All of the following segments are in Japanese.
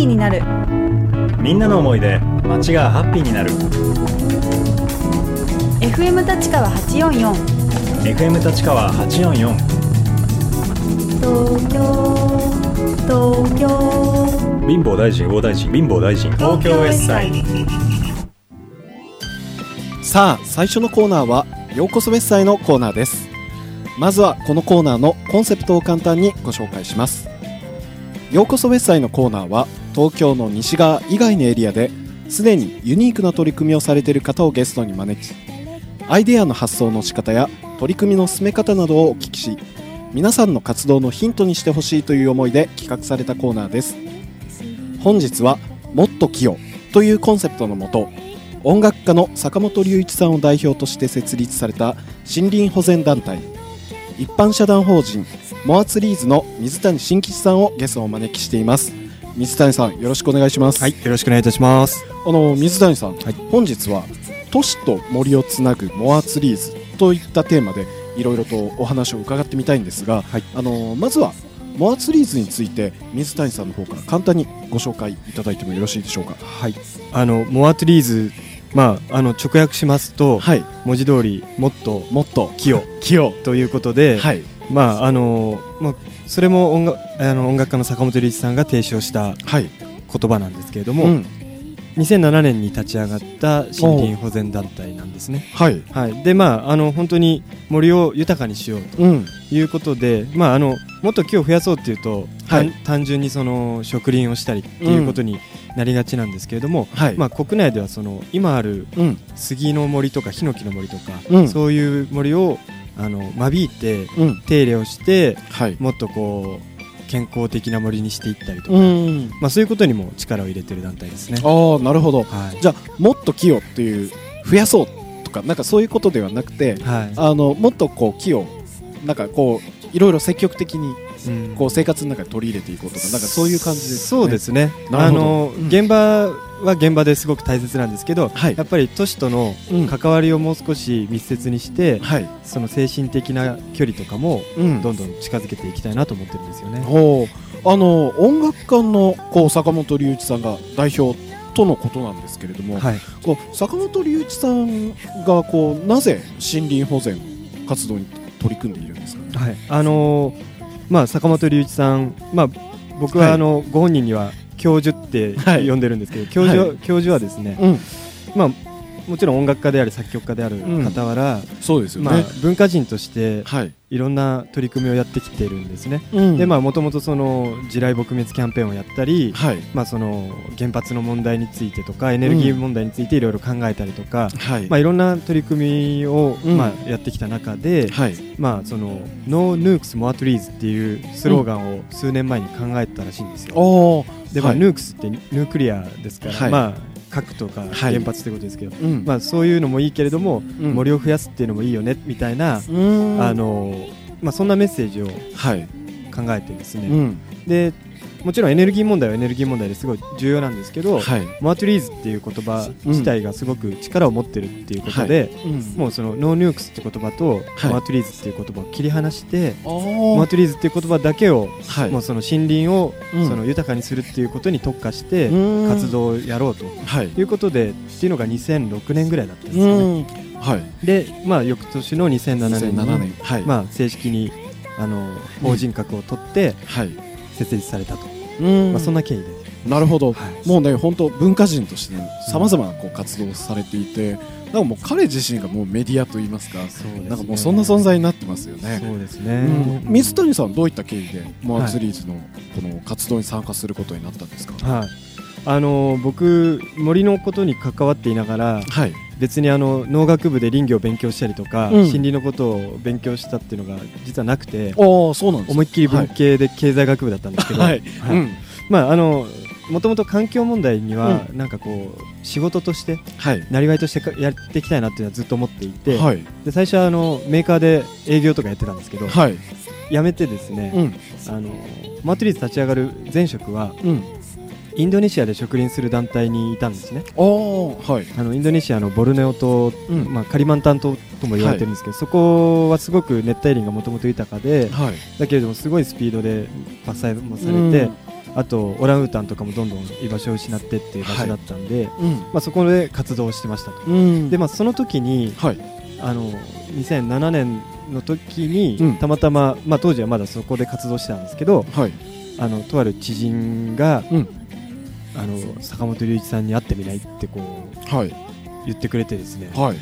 ピーになる。みんなの思いで街がハッピーになる。FM 立川844 FM 立川844東京東京。貧乏大臣大大臣貧乏大臣。東京 S サイ。さあ最初のコーナーはようこそ別祭のコーナーです。まずはこのコーナーのコンセプトを簡単にご紹介しますようこそ別祭のコーナーは東京の西側以外のエリアですでにユニークな取り組みをされている方をゲストに招きアイデアの発想の仕方や取り組みの進め方などをお聞きし皆さんの活動のヒントにしてほしいという思いで企画されたコーナーです。本日は「もっと器用」というコンセプトのもと音楽家の坂本龍一さんを代表として設立された森林保全団体。一般社団法人モアツリーズの水谷真吉さんをゲストをお招きしています。水谷さんよろしくお願いします、はい、よろしくお願いいたします。あの水谷さん、はい本日は都市と森をつなぐモアツリーズといったテーマでいろいろとお話を伺ってみたいんですが、はい。あのまずはモアツリーズについて水谷さんの方から簡単にご紹介いただいてもよろしいでしょうか。はい、あのモアトゥリーズ、まああの直訳しますと、はい。文字通りもっともっと。器用器用ということで、はいまああのまあそれも音楽あの音楽家の坂本龍一さんが提唱したはい。言葉なんですけれども、うん。2007年に立ち上がった森林保全団体なんですね。はい。はい、でまああの本当に森を豊かにしようとうん。いうことで、まあ、あのもっと木を増やそうっていうと、はい。単単純にその植林をしたりっていうことになりがちなんですけれども、はい。まあ、国内ではその今あるうん。杉の森とかヒノキの森とか、うん。そういう森をあの間引いてうん。手入れをしてはい。もっとこう健康的な森にしていったりとか、うんまあ、そういうことにも力を入れてる団体ですね。ああなるほど。はい。じゃあもっと木をっていう増やそうとかなんかそういうことではなくてはい。あのもっとこう木をなんかこういろいろ積極的にうんこう生活の中で取り入れていこうとかなんかそういう感じですね。そうですね。あの、うん現場は現場ですごく大切なんですけど、はい。やっぱり都市とのうん。関わりをもう少し密接にして、はい。その精神的な距離とかもうん。どんどん近づけていきたいなと思ってるんですよね。ほう。あの音楽家のこう坂本龍一さんが代表とのことなんですけれども、はい、こう坂本龍一さんがこうなぜ森林保全活動に取り組んでいるんですか、はい、あのーまあ坂本龍一さん、まあ僕ははい。あの、ご本人には教授ってはい。呼んでるんですけど、教授は、はい。教授はですね、うん、まあもちろん音楽家であり作曲家である傍ら、そうですよね、まあ文化人としてはい、いろんな取り組みをやってきてるんですね。うん。でまあもともとその地雷撲滅キャンペーンをやったり、はい。まあその原発の問題についてとかエネルギー問題についていろいろ考えたりとか、はい。まあいろんな取り組みをうん。まあやってきた中で、はい。まあその No Nukes More Trees っていうスローガンを数年前に考えたらしいんですよ。おでまあはい。ヌークスってヌークリアですから、はい。まあ核とかはい。原発ってことですけど、うん。まあそういうのもいいけれども、うん。森を増やすっていうのもいいよねみたいな、うん。あのまあそんなメッセージをはい、考えてですね。うん。でもちろんエネルギー問題はエネルギー問題ですごい重要なんですけど、はい。 more trees っていう言葉自体がすごく力を持ってるっていうことで、うん。もうその No Nukes って言葉と、はい。 more trees っていう言葉を切り離して、お more trees っていう言葉だけを、はい。もうその森林を、うん。その豊かにするっていうことに特化してうん。活動をやろうとはい。いうことでっていうのが2006年ぐらいだったんですうよね。ん。はい。で、まあ、翌年の2007年に2007年。はい、まあ、正式にあの法人格を取ってはい設立されたと、うん。まあ、そんな経緯で。なるほど、はい。もうね本当文化人としてさまざまなこう活動をされていてなんかもう彼自身がもうメディアといいますかね。なんかもうそんな存在になってますよね。そうですね、うん。水谷さんどういった経緯でモアツリーズのこの活動に参加することになったんですか？はい。あの僕森のことに関わっていながらはい。別にあの農学部で林業を勉強したりとか、うん森林のことを勉強したっていうのが実はなくてああそうなんです。思いっきり文系で経済学部だったんですけど、はい。はいうん。まああのもともと環境問題には、なんかこう仕事としてはい。なりわいとしてかやっていきたいなっていうのはずっと思っていて、はい。で最初はあのメーカーで営業とかやってたんですけど、はい。辞めてですね、うん。あのマトリーズ立ち上がる前職はうん。インドネシアで植林する団体にいたんですね。はい。あのインドネシアのボルネオ島、うん。まあ、カリマンタン島とも言われてるんですけど、そこはすごく熱帯林がもともと豊かではい。だけれどもすごいスピードで伐採もされて、あとオランウータンとかもどんどん居場所を失ってっていう場所だったんで、うん。まあ、そこで活動をしてましたと。うん。でまあ、その時にはい。あの2007年の時に、うん。たまたま、まあ、当時はまだそこで活動してたんですけどはい。あのとある知人が、うんあの坂本龍一さんに会ってみないってこうはい。言ってくれてですね。はい。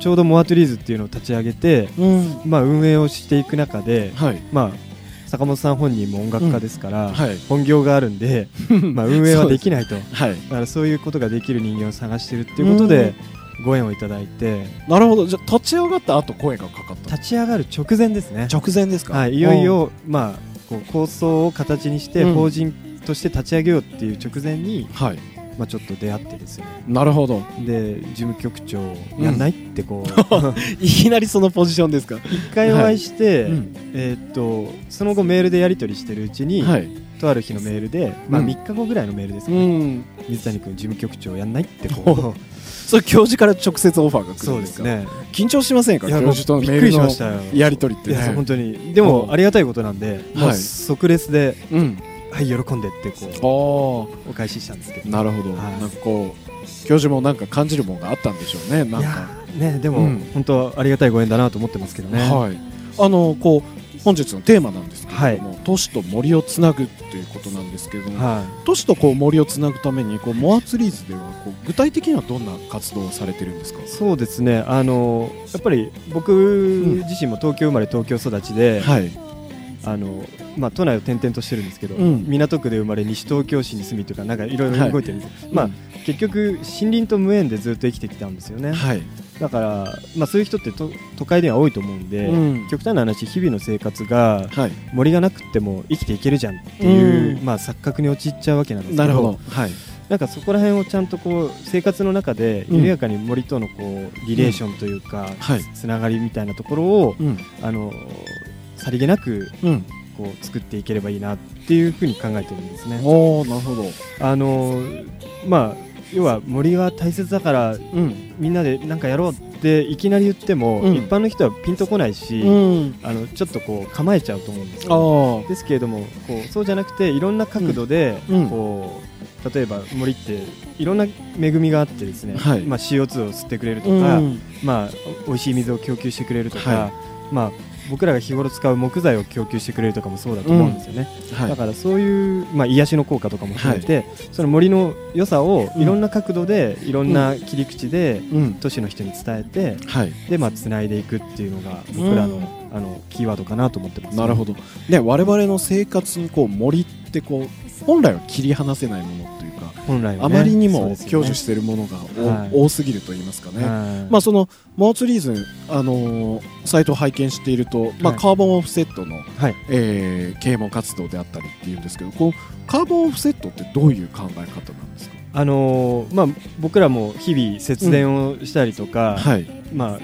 ちょうどモアトゥリーズっていうのを立ち上げて、うん。まあ、運営をしていく中で、はい。まあ、坂本さん本人も音楽家ですから、はい。本業があるんで、まあ、運営はできないと。だはい。からそういうことができる人間を探してるっていうことでご縁をいただいて。なるほど。じゃあ立ち上がった後声がかかった。立ち上がる直前ですね。直前ですか？はい、いよいよ、まあ、こう構想を形にしてうん。法人として立ち上げようっていう直前に、はい。まあ、ちょっと出会ってですね。なるほど。で事務局長やんない、ってこう いきなりそのポジションですか？一回お会いして、うん。えーっとその後メールでやり取りしてるうちに、はい。とある日のメールで、まあ、うん。3日後ぐらいのメールですうね、ん。水谷君事務局長やんないっておこう。それ教授から直接オファーが来るんでか？ですすね。緊張しませんか？教授とのメールのやり取りってね本当に。でもうんありがたいことなんで、はい。即レスでうん「はい喜んで」ってこあうお返ししたんですけど。あなるほど。はい。なんかこう教授もなんか感じるものがあったんでしょうねなんいかねでも、うん。本当ありがたいご縁だなと思ってますけどね、はい。あのこう本日のテーマなんですけれども、都市と森をつなぐっていうことなんですけれども、は都市とこう森をつなぐためにこうモアツリーズではこう具体的にはどんな活動をされてるんですか？い、そうですね。あのやっぱり僕自身も東京生まれ東京育ちで、はいあのまあ、都内を転々としてるんですけど、うん。港区で生まれ西東京市に住みというかなんかいろいろ動いてるんです、まあうん。結局森林と無縁でずっと生きてきたんですよね、はい。だから、まあ、そういう人ってと都会では多いと思うんで、うん。極端な話日々の生活がはい。森がなくっても生きていけるじゃんっていう、うん。まあ、錯覚に陥っちゃうわけなんですけどなるほど。はい。なんかそこら辺をちゃんとこう生活の中でうん。緩やかに森とのこうリレーションというか、はい。つながりみたいなところをうん。あのさりげなくうん。こう作っていければいいなっていうふうに考えてるんですね。おおなるほど。あのまあ要は森は大切だからうん。みんなでなんかやろうっていきなり言っても、うん。一般の人はピンとこないし、うん。あのちょっとこう構えちゃうと思うんですよ、あですけれどもこうそうじゃなくていろんな角度で、うん。こう例えば森っていろんな恵みがあってですね、はい。まあ、CO2 を吸ってくれるあとか、うん。まあ、美味しい水を供給してくれるとか、はまあ、僕らが日頃使う木材を供給してくれるとかもそうだと思うんですよね、はい。だからそういう、まあ、癒しの効果とかも含めて、その森の良さをいろんな角度で、いろんな切り口でうん。都市の人に伝えてはい。で、まあ、繋いでいくっていうのが僕らの,、あのキーワードかなと思ってます、なるほど。ね我々の生活にこう森ってこう本来は切り離せないもの本来は、ね、あまりにも享受しているものがおはい。多すぎると言いますかね。はい。まあそのモアツリーズあのーサイトを拝見しているとまあはいカーボンオフセットのはい。えー啓蒙活動であったりっていうんですけどこうカーボンオフセットってどういう考え方なんですか？あのーまあ、僕らも日々節電をしたりとか、はい。まあ、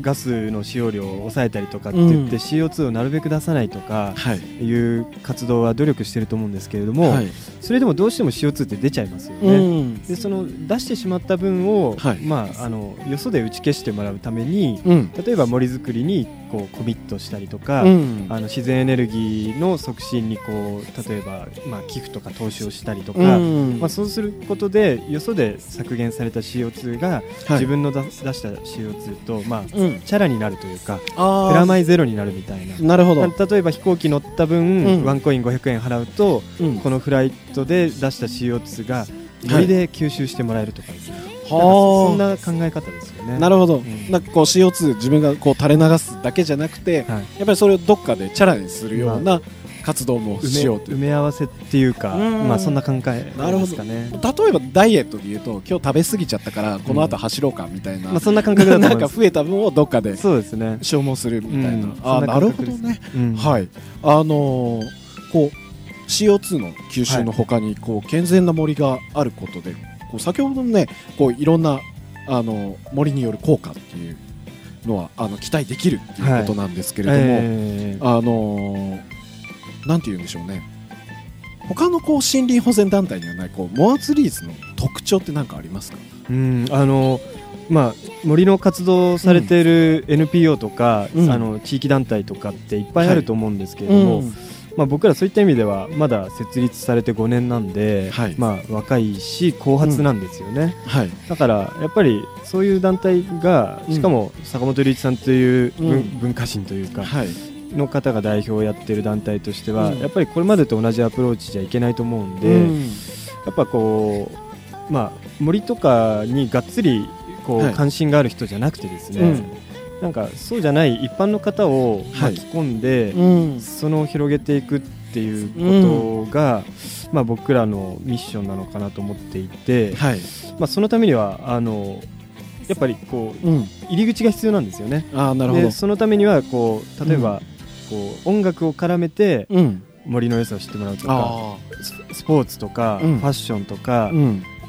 ガスの使用量を抑えたりとかって言って、うん。CO2 をなるべく出さないとかはい。いう活動は努力してると思うんですけれども、はい。それでもどうしても CO2 って出ちゃいますようね。ん。でその出してしまった分を、はい。まあ、あのよそで打ち消してもらうためにうん。例えば森づくりにこうコミットしたりとか、うん。あの自然エネルギーの促進にこう例えば、まあ、寄付とか投資をしたりとか、うん。まあ、そうすることでよそで削減された CO2 がはい。自分の出出した CO2 と、まあ、うんチャラになるというかプラマイゼロになるみたいな。なるほど、例えば飛行機乗った分、うん。ワンコイン500円払うとうん。このフライトで出した CO2 が森で吸収してもらえるとかはあ。そんな考え方ですよね。なるほど、ん。なんかこう CO2 自分がこう垂れ流すだけじゃなくて、はい。やっぱりそれをどっかでチャラにするような活動もしようという、埋め合わせっていうか、うん。まあそんな考えなるほどですかね。例えばダイエットで言うと今日食べ過ぎちゃったからこの後走ろうかみたいな、まあそんな感覚だとなん。か増えた分をどっかでそうですね。消耗するみたいな、うん。あななるほどね、うん。はい。あのーこう CO2 の吸収の他にこう健全な森があることでこう先ほどのねこういろんなあの森による効果っていうのはあの期待できるっていうことなんですけれども、えーあのーなんて言うんでしょうね。他のこう森林保全団体にはないこうモアツリーズの特徴って何かありますか？うん、あのまあ、森の活動をされている NPO とか、うん。あの地域団体とかっていっぱいあると思うんですけれども、まあ、僕らそういった意味ではまだ設立されて5年なんで、はい。まあ、若いし後発なんですよね、はい。だからやっぱりそういう団体がうん。しかも坂本龍一さんという文化人というかはいの方が代表をやってる団体としては、うん。やっぱりこれまでと同じアプローチじゃいけないと思うんで、うん。やっぱこう、まあ、森とかにがっつりこう、はい。関心がある人じゃなくてですね、うん。なんかそうじゃない一般の方をはい。巻き込んで、うん。その広げていくっていうことが、まあ、僕らのミッションなのかなと思っていて、はい。まあ、そのためにはあのやっぱりこううん。入り口が必要なんですよね。ああなるほど。でそのためにはこう例えば、こう音楽を絡めてうん。森の良さを知ってもらうとかあススポーツとか、うん。ファッションとか、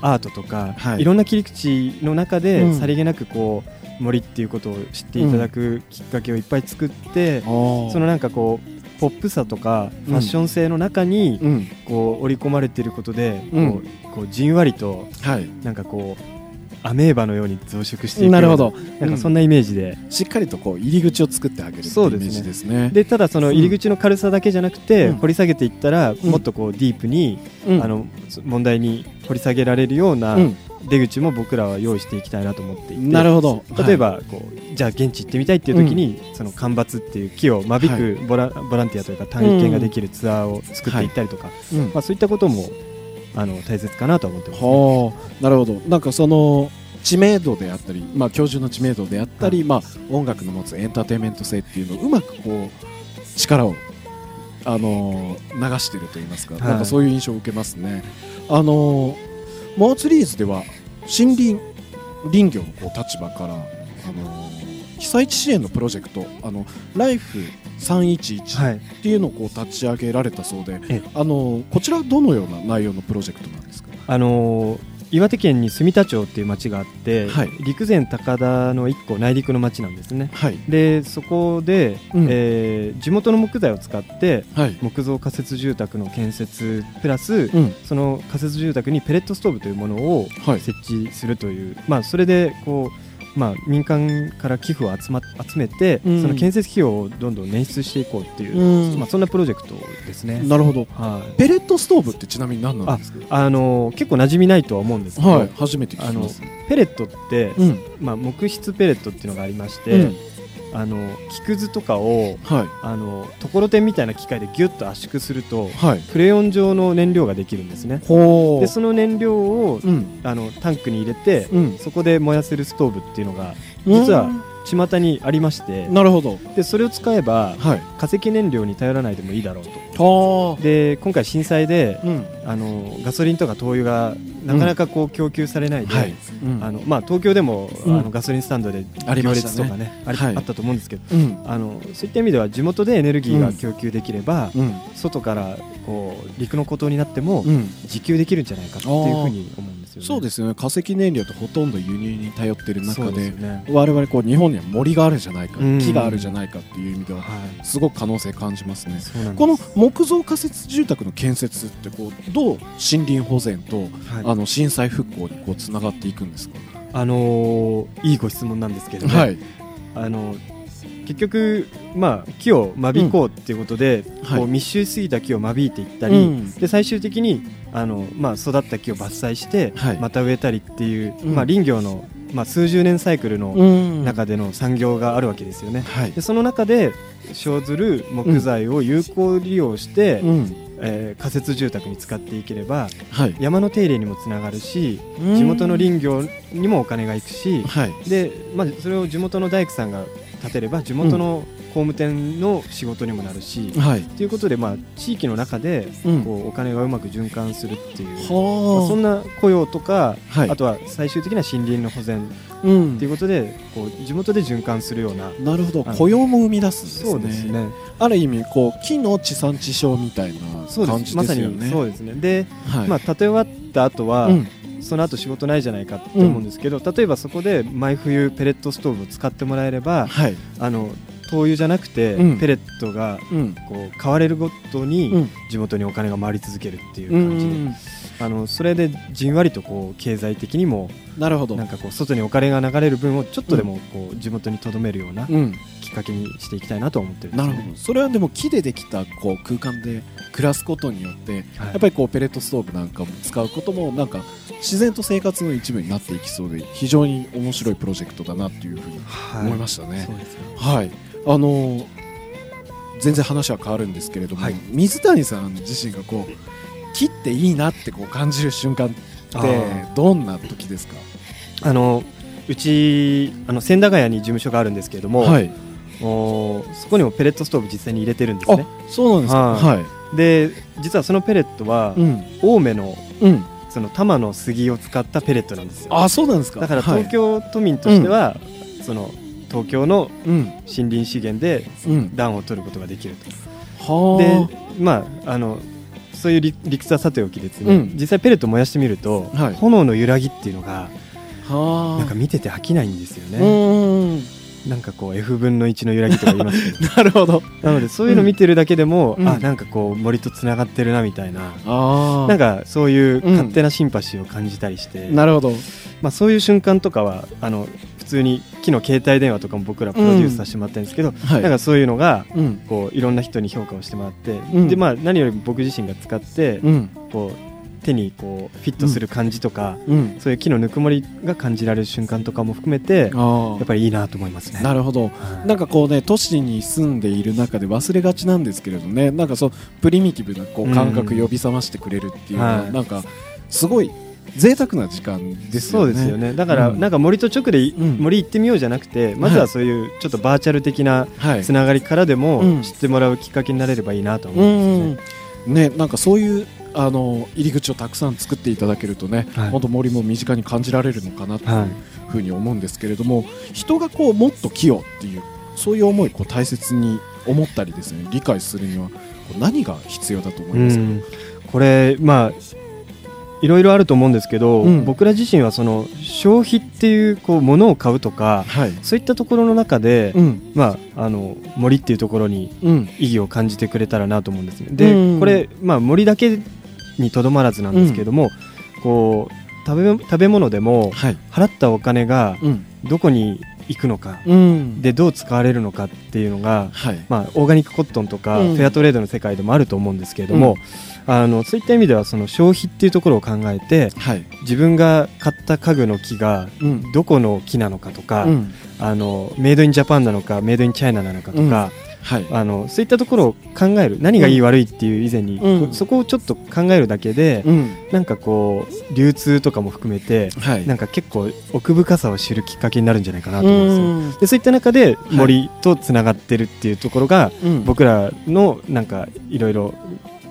アートとか、はい。い、ろんな切り口の中で、うん。さりげなくこう森っていうことを知っていただくきっかけをいっぱい作って、そそのなんかこうポップさとかファッション性の中にうん。こう織り込まれていることで、うん。こうこうじんわりとはい。なんかこうアメーバのように増殖していくなるほど。なんかそんなイメージで、しっかりとこう入り口を作ってあげるそうですね。ジですね。でただその入り口の軽さだけじゃなくて、うん。掘り下げていったら、もっとこうディープに、うん。あの問題に掘り下げられるようなうん。出口も僕らは用意していきたいなと思っていて、なるほど。例えばこう、じゃあ現地行ってみたいっていう時に、その干ばつっていう木を間引くボラ,、ボランティアというか探検ができるツアーを作っていったりとか、うん。まあ、そういったこともあの大切かなと思ってます、ね。はあなるほどなんかその知名度であったり、まあ、教授の知名度であったり、まあ、音楽の持つエンターテインメント性っていうのをうまくこう力を、あのー流してると言いますか、はいなんかそういう印象を受けますね。あのーモアツリーズでは森林林業のこう立場から、あのー被災地支援のプロジェクトあのライフ311はい。っていうのをこう立ち上げられたそうで、えあのーこちらはどのような内容のプロジェクトなんですか？あのー岩手県に住田町っていう町があって、はい。陸前高田の一個内陸の町なんですね。はい、でそこで、うん。えー地元の木材を使ってはい。木造仮設住宅の建設プラス、うん。その仮設住宅にペレットストーブというものをはい。設置するという、まあ、それでこう、まあ、民間から寄付を集,、ま、集めて、うん。その建設費用をどんどん捻出していこうっていう、うん。まあ、そんなプロジェクトですね。なるほど。はい。ペレットストーブってちなみに何なんですか？あの結構馴染みないとは思うんですけど、はい初めて聞きます。ペレットって、うん。まあ、木質ペレットっていうのがありまして、うんあの木くずとかをはい。あのところてんみたいな機械でギュッと圧縮するとはい。クレヨン状の燃料ができるんですね。ほでその燃料をうん。あのタンクに入れてうん。そこで燃やせるストーブっていうのが実は巷にありましてなるほど。でそれを使えばはい。化石燃料に頼らないでもいいだろうと。はで今回震災でうん。あのガソリンとか灯油がなかなかこう供給されないで、あのまあ、東京でも、うん。あのガソリンスタンドで行列とかねあったと思うんですけどうん。あのそういった意味では地元でエネルギーが供給できれば、うん。外からこう陸の孤島になってもうん。自給できるんじゃないかっていうふうに思うんですよね。そうですよね。化石燃料ってほとんど輸入に頼ってる中でね。我々こう日本には森があるじゃないかうん。木があるじゃないかっていう意味でははい。すごく可能性感じますね。そうなんです。この木造仮設住宅の建設ってこうどう森林保全とはい。あの震災復興にこうつながっていくんですか？あのーいいご質問なんですけどね、はい。あの結局、まあ、木を間引こうっていうことで、はい。こう密集しすぎた木を間引いていったり、うん。で最終的にあの、まあ、育った木を伐採して、はい。また植えたりっていう、うん。まあ、林業の、まあ、数十年サイクルのん。中での産業があるわけですよね。はい。でその中で生ずる木材を有効利用して、うん。えー仮設住宅に使っていければはい。山の手入れにもつながるし地元の林業にもお金がいくしはい。で、まあ、それを地元の大工さんが建てれば地元の工務店の仕事にもなるし、はい。ということで、まあ、地域の中でうん。こうお金がうまく循環するっていう、まあはそんな雇用とか、はい。あとは最終的な森林の保全うん。っていうことでこう地元で循環するようななるほど。雇用も生み出すんですね。そうですね。ある意味こう木の地産地消みたいなそうで感じすまさです。よねにそうですね。で、はい。まあ、建て終わった後は、うんその後仕事ないじゃないかって思うんですけど、例えばそこで毎冬ペレットストーブを使ってもらえればはい。あの灯油じゃなくて、うん。ペレットがうん。こう買われるごとに、うん。地元にお金が回り続けるっていうう感じで、んあのそれでじんわりとこう経済的にもなるほど。なんかこう外にお金が流れる分をちょっとでもこう地元に留めるようなうんききっかけにしていきたいなと思ってるね。なるほど。それはでも木でできたこう空間で暮らすことによってはい。やっぱりこうペレットストーブなんかも使うこともなんか自然と生活の一部になっていきそうで非常に面白いプロジェクトだなっていうふうにはい。思いましたね。はい、あのー全然話は変わるんですけれども、はい。水谷さん自身がこう切っていいなってこう感じる瞬間ってあどんな時ですか？あのうちあの千駄ヶ谷に事務所があるんですけれども、はいおそこにもペレットストーブ実際に入れてるんですね。そうなんですか？ははい、で実はそのペレットは、うん。青梅のうん。その多摩の杉を使ったペレットなんですよ。あそうなんですか？だからはい。東京都民としては、その東京のうん。森林資源でうん。暖を取ることができると。はでまああのそういう理理屈はさておきですね、うん。実際ペレット燃やしてみると、はい。炎の揺らぎっていうのがなんか見てて飽きないんですようね、なんかこう F 分の1の揺らぎとか言いますけど なるほど。なのでそういうの見てるだけでも、うん。あなんかこう森とつながってるなみたいな、あなんかそういううん。勝手なシンパシーを感じたりして、なるほど。まあ、そういう瞬間とかはあの普通に木の携帯電話とかも僕らプロデュースさせてもらってるんですけど、はい。なんかそういうのがうん。こういろんな人に評価をしてもらって、うん。でまあ、何よりも僕自身が使って、うん。こう手にこうフィットする感じとか、うん。そういう木のぬくもりが感じられる瞬間とかも含めてあやっぱりいいなと思いますね。なるほど。はい。なんかこうね都市に住んでいる中で忘れがちなんですけれどねなんかそうプリミティブなこう感覚うん呼び覚ましてくれるっていうのは、はい。なんかすごい贅沢な時間ですよね。そうですよね。だから、うん。なんか森と直でい、うん。森行ってみようじゃなくてまずはそういうちょっとバーチャル的なはい。つながりからでもうん。知ってもらうきっかけになれればいいなと思ううんですよね。んねなんかそういうあの入り口をたくさん作っていただけるとね、はい。本当森も身近に感じられるのかなというはい。ふうに思うんですけれども、人がこうもっと木をっていうそういう思いをこう大切に思ったりですね理解するには何が必要だと思いますか、うん。これまあいろいろあると思うんですけど、うん。僕ら自身はその消費っていうこう物を買うとかはい、そういったところの中で、うん。まあ、あの森っていうところにうん。意義を感じてくれたらなと思うんですね。で、うん。これ、まあ、森だけにとどまらずなんですけども、こう食べ食べ物でもはい。払ったお金がうん。どこに行くのか、うん。でどう使われるのかっていうのが、はい。まあ、オーガニックコットンとか、うん。フェアトレードの世界でもあると思うんですけれども、あのそういった意味ではその消費っていうところを考えてはい。自分が買った家具の木がうん。どこの木なのかとか、うん。あのメイドインジャパンなのかメイドインチャイナなのかとか、はい。あのそういったところを考える何がいい悪いっていう以前に、うん。そこをちょっと考えるだけで、うん。なんかこう流通とかも含めてはい。なんか結構奥深さを知るきっかけになるんじゃないかなとう思うんですよ。ん。でそういった中で森とつながってるっていうところが、うん。僕らのなんかいろいろ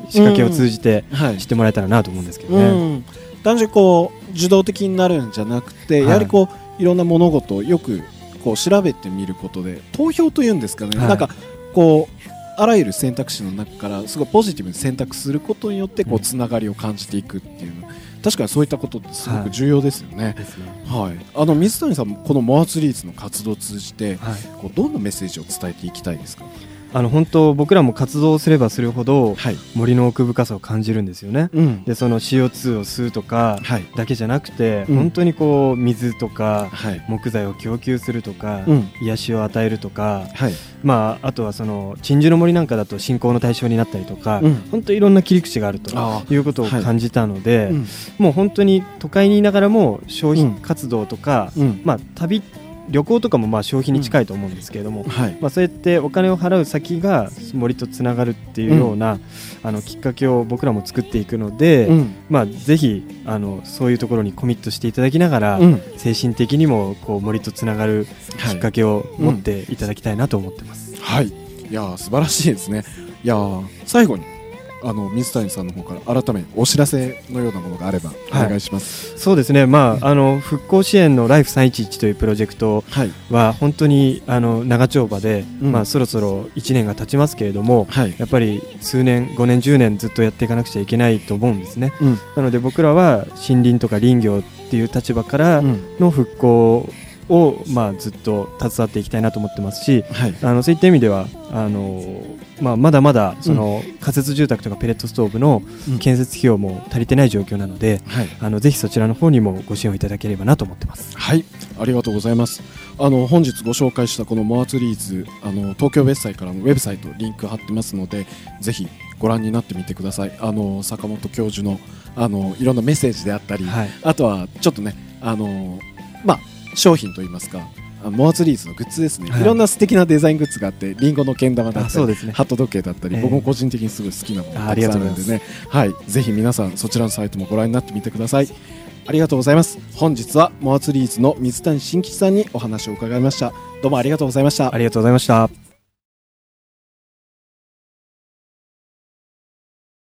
仕掛けを通じてはい。知ってもらえたらなと思うんですけどね。うん、単純にこう受動的になるんじゃなくて、はい。やはりこういろんな物事をよくこう調べてみることで投票というんですかね、はい。なんかこうあらゆる選択肢の中からすごいポジティブに選択することによってこううんつながりを感じていくっていうの、確かにそういったことってすごく重要ですよね。ですね。はい、あの水谷さんもこのモアツリーズの活動を通じてはい。こうどんなメッセージを伝えていきたいですか？あの本当僕らも活動すればするほどはい。森の奥深さを感じるんですよね。うん。でその CO2 を吸うとかはい。だけじゃなくて、うん本当にこう水とかはい。木材を供給するとか、うん。癒しを与えるとか、はい。まあ、あとはその鎮守の森なんかだと信仰の対象になったりとか、うん本当いろんな切り口があるとあいうことをはい感じたので、うん。もう本当に都会にいながらも消うん費活動とか、うん。まあ、旅旅行とかもまあ消費に近いと思うんですけれども、はい。まあ、そうやってお金を払う先が森とつながるっていうような、あのきっかけを僕らも作っていくので、うん。まあ、ぜひあのそういうところにコミットしていただきながら、うん。精神的にもこう森とつながるはいきっかけを持っていただきたいなと思ってます。はい。いやー素晴らしいですね。いやー最後にあの水谷さんの方から改めお知らせのようなものがあればおはい願いします。そうですね、まあ、あの復興支援のライフ311というプロジェクトはい。は本当にあの長丁場で、うんまあ、そろそろ1年が経ちますけれどもはい。やっぱり数年5年10年ずっとやっていかなくちゃいけないと思うんですねうん。なので僕らは森林とか林業っていう立場からうん。の復興を、まあ、ずっと携わっていきたいなと思ってますしはい。あのそういった意味ではあの、まあ、まだまだその仮設住宅とかペレットストーブのうん建設費用も足りてない状況なので、はい。あのぜひそちらの方にもご支援をいただければなと思ってます。はい。ありがとうございます。あの本日ご紹介したこのモアツリーズあの東京ベッサイからのウェブサイトリンク貼ってますのでぜひご覧になってみてくださいあの坂本教授のあのいろんなメッセージであったり、はいあとはちょっとねあのまあ商品といいますかモアツリーズのグッズですね、はい。い、ろんな素敵なデザイングッズがあってリンゴのけん玉だったり、あそうですね。ハット時計だったり、ええ。僕も個人的にすごい好きなものあがたくさんあるんでね。はい。ぜひ皆さんそちらのサイトもご覧になってみてください。ありがとうございます。本日はモアツリーズの水谷新吉さんにお話を伺いました。どうもありがとうございました。ありがとうございました